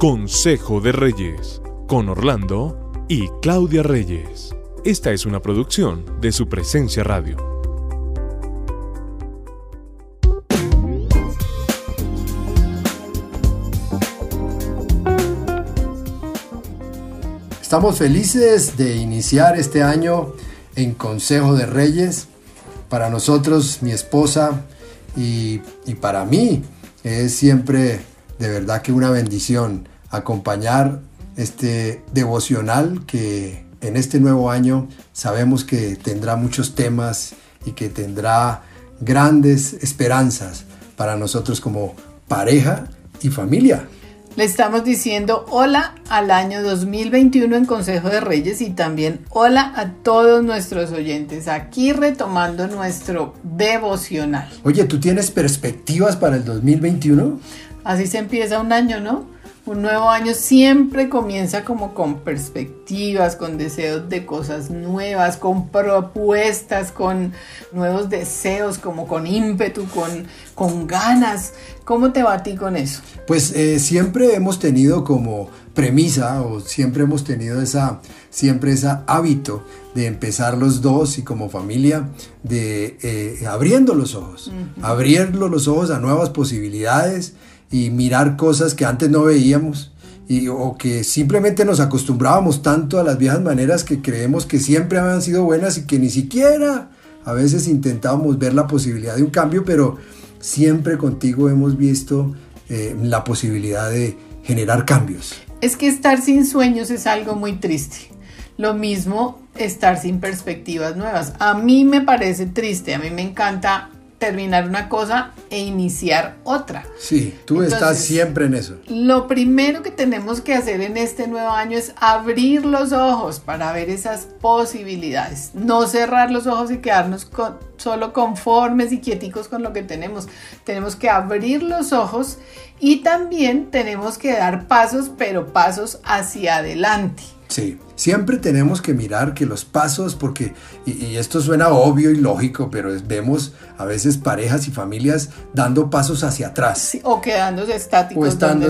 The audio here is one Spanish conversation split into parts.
Consejo de Reyes, con Orlando y Claudia Reyes. Esta es una producción de su presencia radio. Estamos felices de iniciar este año en Consejo de Reyes. Para nosotros, mi esposa y, y para mí, es siempre de verdad que una bendición acompañar este devocional que en este nuevo año sabemos que tendrá muchos temas y que tendrá grandes esperanzas para nosotros como pareja y familia. Le estamos diciendo hola al año 2021 en Consejo de Reyes y también hola a todos nuestros oyentes, aquí retomando nuestro devocional. Oye, ¿tú tienes perspectivas para el 2021? Así se empieza un año, ¿no? Un nuevo año siempre comienza como con perspectivas, con deseos de cosas nuevas, con propuestas, con nuevos deseos, como con ímpetu, con, con ganas. ¿Cómo te va a ti con eso? Pues eh, siempre hemos tenido como premisa o siempre hemos tenido esa, siempre ese hábito de empezar los dos y como familia de eh, abriendo los ojos, abriendo los ojos a nuevas posibilidades y mirar cosas que antes no veíamos y, o que simplemente nos acostumbrábamos tanto a las viejas maneras que creemos que siempre habían sido buenas y que ni siquiera a veces intentábamos ver la posibilidad de un cambio, pero siempre contigo hemos visto eh, la posibilidad de generar cambios. Es que estar sin sueños es algo muy triste. Lo mismo estar sin perspectivas nuevas. A mí me parece triste, a mí me encanta terminar una cosa e iniciar otra. Sí, tú estás siempre en eso. Lo primero que tenemos que hacer en este nuevo año es abrir los ojos para ver esas posibilidades. No cerrar los ojos y quedarnos solo conformes y quieticos con lo que tenemos. Tenemos que abrir los ojos y también tenemos que dar pasos, pero pasos hacia adelante. Sí, siempre tenemos que mirar que los pasos, porque, y, esto suena obvio y lógico, pero vemos a veces parejas y familias dando pasos hacia atrás. o quedándose estáticos. O estando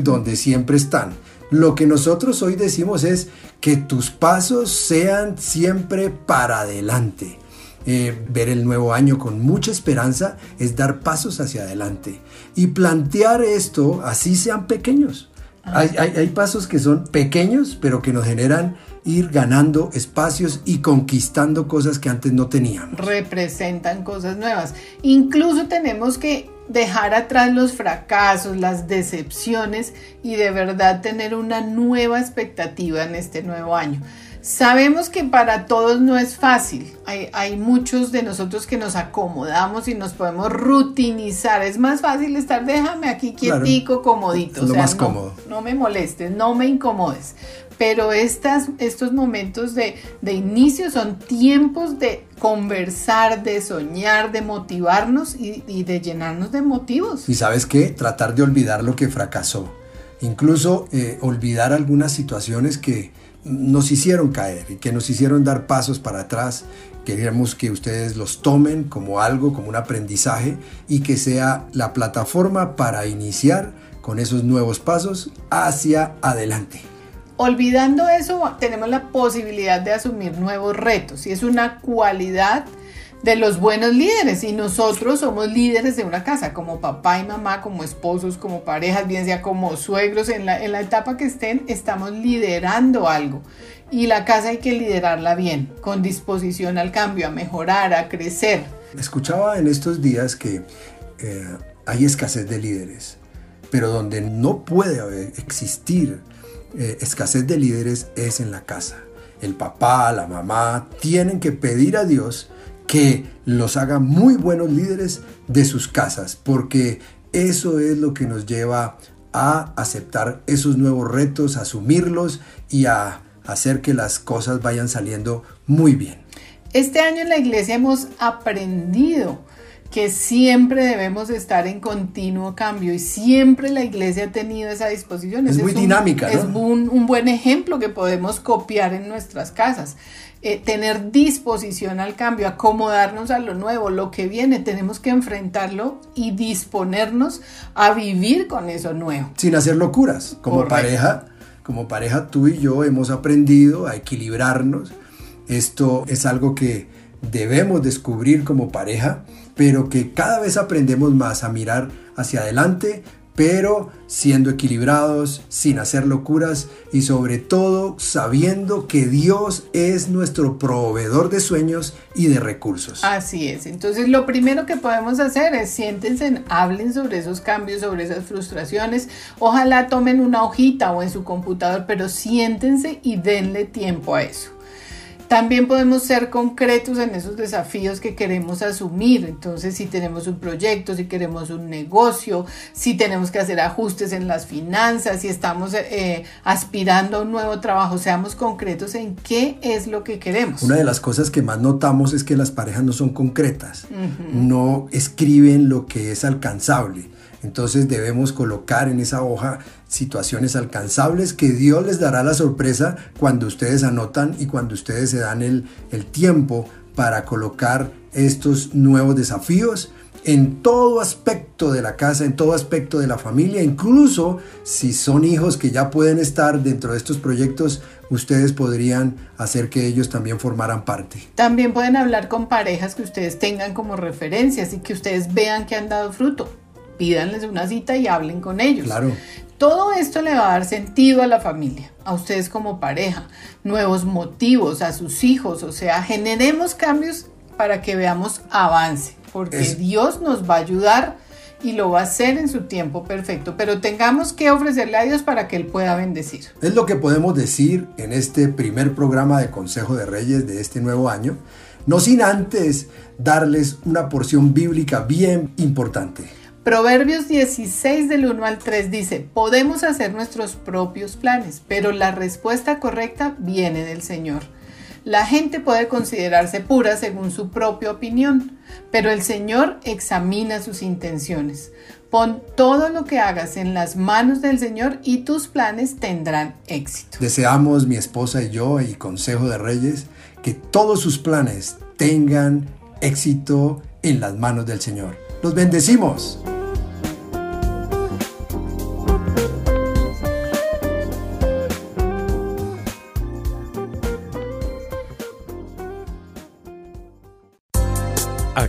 donde siempre están. Lo que nosotros hoy decimos es que tus pasos sean siempre para adelante. Eh, ver el nuevo año con mucha esperanza es dar pasos hacia adelante y plantear esto así sean pequeños. Hay, pasos que son pequeños, pero que nos generan ir ganando espacios y conquistando cosas que antes no teníamos. Representan cosas nuevas. Incluso tenemos que dejar atrás los fracasos, las decepciones y de verdad tener una nueva expectativa en este nuevo año. Sabemos que para todos no es fácil. Hay, muchos de nosotros que nos acomodamos y nos podemos rutinizar. Es más fácil estar, déjame aquí quietico, comodito. lo más cómodo. No me molestes, no me incomodes. Pero estas, estos momentos de, inicio son tiempos de conversar, de soñar, de motivarnos y, de llenarnos de motivos. Y sabes qué? Tratar de olvidar lo que fracasó. Incluso eh, olvidar algunas situaciones que, nos hicieron caer y que nos hicieron dar pasos para atrás. Queremos que ustedes los tomen como algo, como un aprendizaje y que sea la plataforma para iniciar con esos nuevos pasos hacia adelante. Olvidando eso, tenemos la posibilidad de asumir nuevos retos y es una cualidad de los buenos líderes y nosotros somos líderes de una casa, como papá y mamá, como esposos, como parejas, bien sea como suegros, en la, en la etapa que estén, estamos liderando algo y la casa hay que liderarla bien, con disposición al cambio, a mejorar, a crecer. Escuchaba en estos días que eh, hay escasez de líderes, pero donde no puede existir eh, escasez de líderes es en la casa. El papá, la mamá tienen que pedir a Dios que los haga muy buenos líderes de sus casas, porque eso es lo que nos lleva a aceptar esos nuevos retos, asumirlos y a hacer que las cosas vayan saliendo muy bien. Este año en la iglesia hemos aprendido que siempre debemos estar en continuo cambio y siempre la iglesia ha tenido esa disposición. Es muy dinámica. Es un, un, buen ejemplo que podemos copiar en nuestras casas. Eh, tener disposición al cambio, acomodarnos a lo nuevo, lo que viene, tenemos que enfrentarlo y disponernos a vivir con eso nuevo. Sin hacer locuras. Como pareja, como pareja tú y yo hemos aprendido a equilibrarnos. Esto es algo que debemos descubrir como pareja, pero que cada vez aprendemos más a mirar hacia adelante, pero siendo equilibrados, sin hacer locuras y sobre todo sabiendo que Dios es nuestro proveedor de sueños y de recursos. Así es. Entonces lo primero que podemos hacer es siéntense, hablen sobre esos cambios, sobre esas frustraciones. Ojalá tomen una hojita o en su computador, pero siéntense y denle tiempo a eso. También podemos ser concretos en esos desafíos que queremos asumir. Entonces, si tenemos un proyecto, si queremos un negocio, si tenemos que hacer ajustes en las finanzas, si estamos eh, aspirando a un nuevo trabajo, seamos concretos en qué es lo que queremos. Una de las cosas que más notamos es que las parejas no son concretas, no escriben lo que es alcanzable entonces debemos colocar en esa hoja situaciones alcanzables que Dios les dará la sorpresa cuando ustedes anotan y cuando ustedes se dan el, tiempo para colocar estos nuevos desafíos en todo aspecto de la casa, en todo aspecto de la familia, incluso si son hijos que ya pueden estar dentro de estos proyectos, ustedes podrían hacer que ellos también formaran parte. También pueden hablar con parejas que ustedes tengan como referencias y que ustedes vean que han dado fruto pídanles una cita y hablen con ellos. Claro. Todo esto le va a dar sentido a la familia, a ustedes como pareja, nuevos motivos, a sus hijos, o sea, generemos cambios para que veamos avance, porque Dios nos va a ayudar y lo va a hacer en su tiempo perfecto, pero tengamos que ofrecerle a Dios para que Él pueda bendecir. Es lo que podemos decir en este primer programa de Consejo de Reyes de este nuevo año, no sin antes darles una porción bíblica bien importante. Proverbios 16 del 1 al 3 dice, podemos hacer nuestros propios planes, pero la respuesta correcta viene del Señor. La gente puede considerarse pura según su propia opinión, pero el Señor examina sus intenciones. Pon todo lo que hagas en las manos del Señor y tus planes tendrán éxito. Deseamos mi esposa y yo y Consejo de Reyes que todos sus planes tengan éxito en las manos del Señor. Los bendecimos.